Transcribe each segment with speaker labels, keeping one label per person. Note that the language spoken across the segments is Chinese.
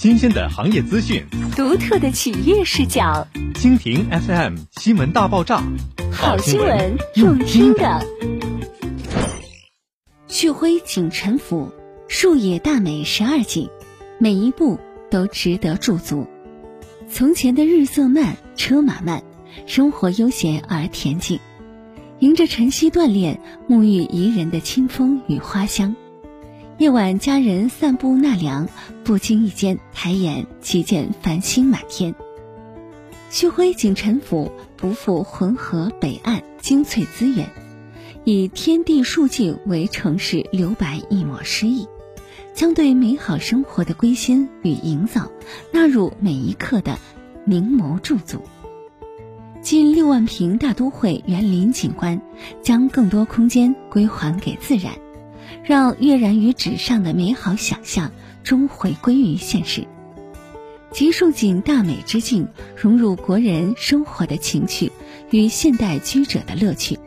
Speaker 1: 新鲜的行业资讯，
Speaker 2: 独特的企业视角。
Speaker 1: 蜻蜓 FM 新闻大爆炸，
Speaker 2: 好新闻用听的。旭辉景城府，树野大美十二景，每一步都值得驻足。从前的日色慢，车马慢，生活悠闲而恬静。迎着晨曦锻炼，沐浴宜人的清风与花香。夜晚，家人散步纳凉，不经意间抬眼即见繁星满天。旭辉景陈府不负浑河北岸精粹资源，以天地树境为城市留白一抹诗意，将对美好生活的归心与营造纳入每一刻的明眸驻足。近六万平大都会园林景观，将更多空间归还给自然。让跃然于纸上的美好想象终回归于现实。集树景大美之境融入国人生活的情趣与现代居者的乐趣，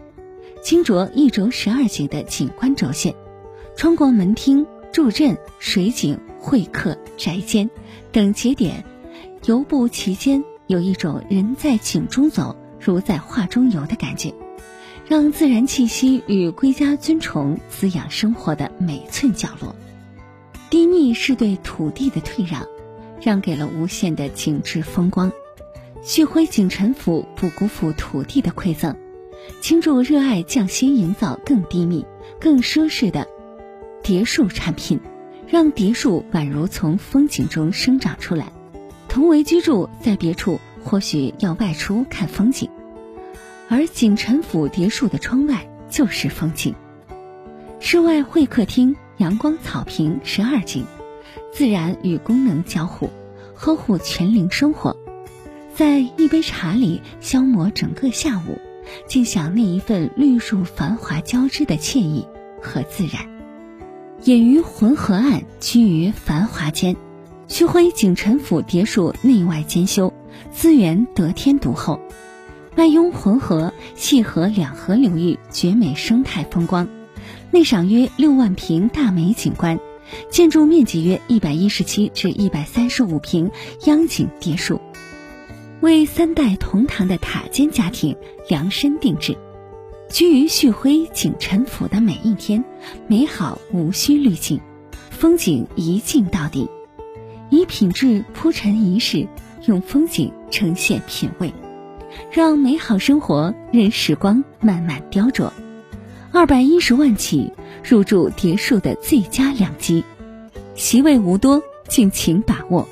Speaker 2: 经着一轴十二景的景观轴线，穿过门厅、柱镇、水井、会客、宅间等节点，游步其间，有一种人在景中走，如在画中游的感觉。让自然气息与归家尊崇滋养生活的每寸角落，低密是对土地的退让，让给了无限的景致风光。旭辉景陈府不辜负土地的馈赠，倾注热爱匠心营造更低密、更舒适的叠树产品，让叠树宛如从风景中生长出来。同为居住在别处，或许要外出看风景。而景陈府别墅的窗外就是风景，室外会客厅阳光草坪十二景，自然与功能交互，呵护全龄生活，在一杯茶里消磨整个下午，尽享那一份绿树繁华交织的惬意和自然。隐于浑河岸，居于繁华间，旭辉景陈府别墅内外兼修，资源得天独厚。外拥浑河，细河两河流域绝美生态风光，内赏约六万平大美景观，建筑面积约一百一十七至一百三十五平央景别墅，为三代同堂的塔尖家庭量身定制。居于旭辉景陈府的每一天，美好无需滤镜，风景一镜到底，以品质铺陈仪式，用风景呈现品味。让美好生活任时光慢慢雕琢，二百一十万起入住别墅的最佳良机，席位无多，敬请把握。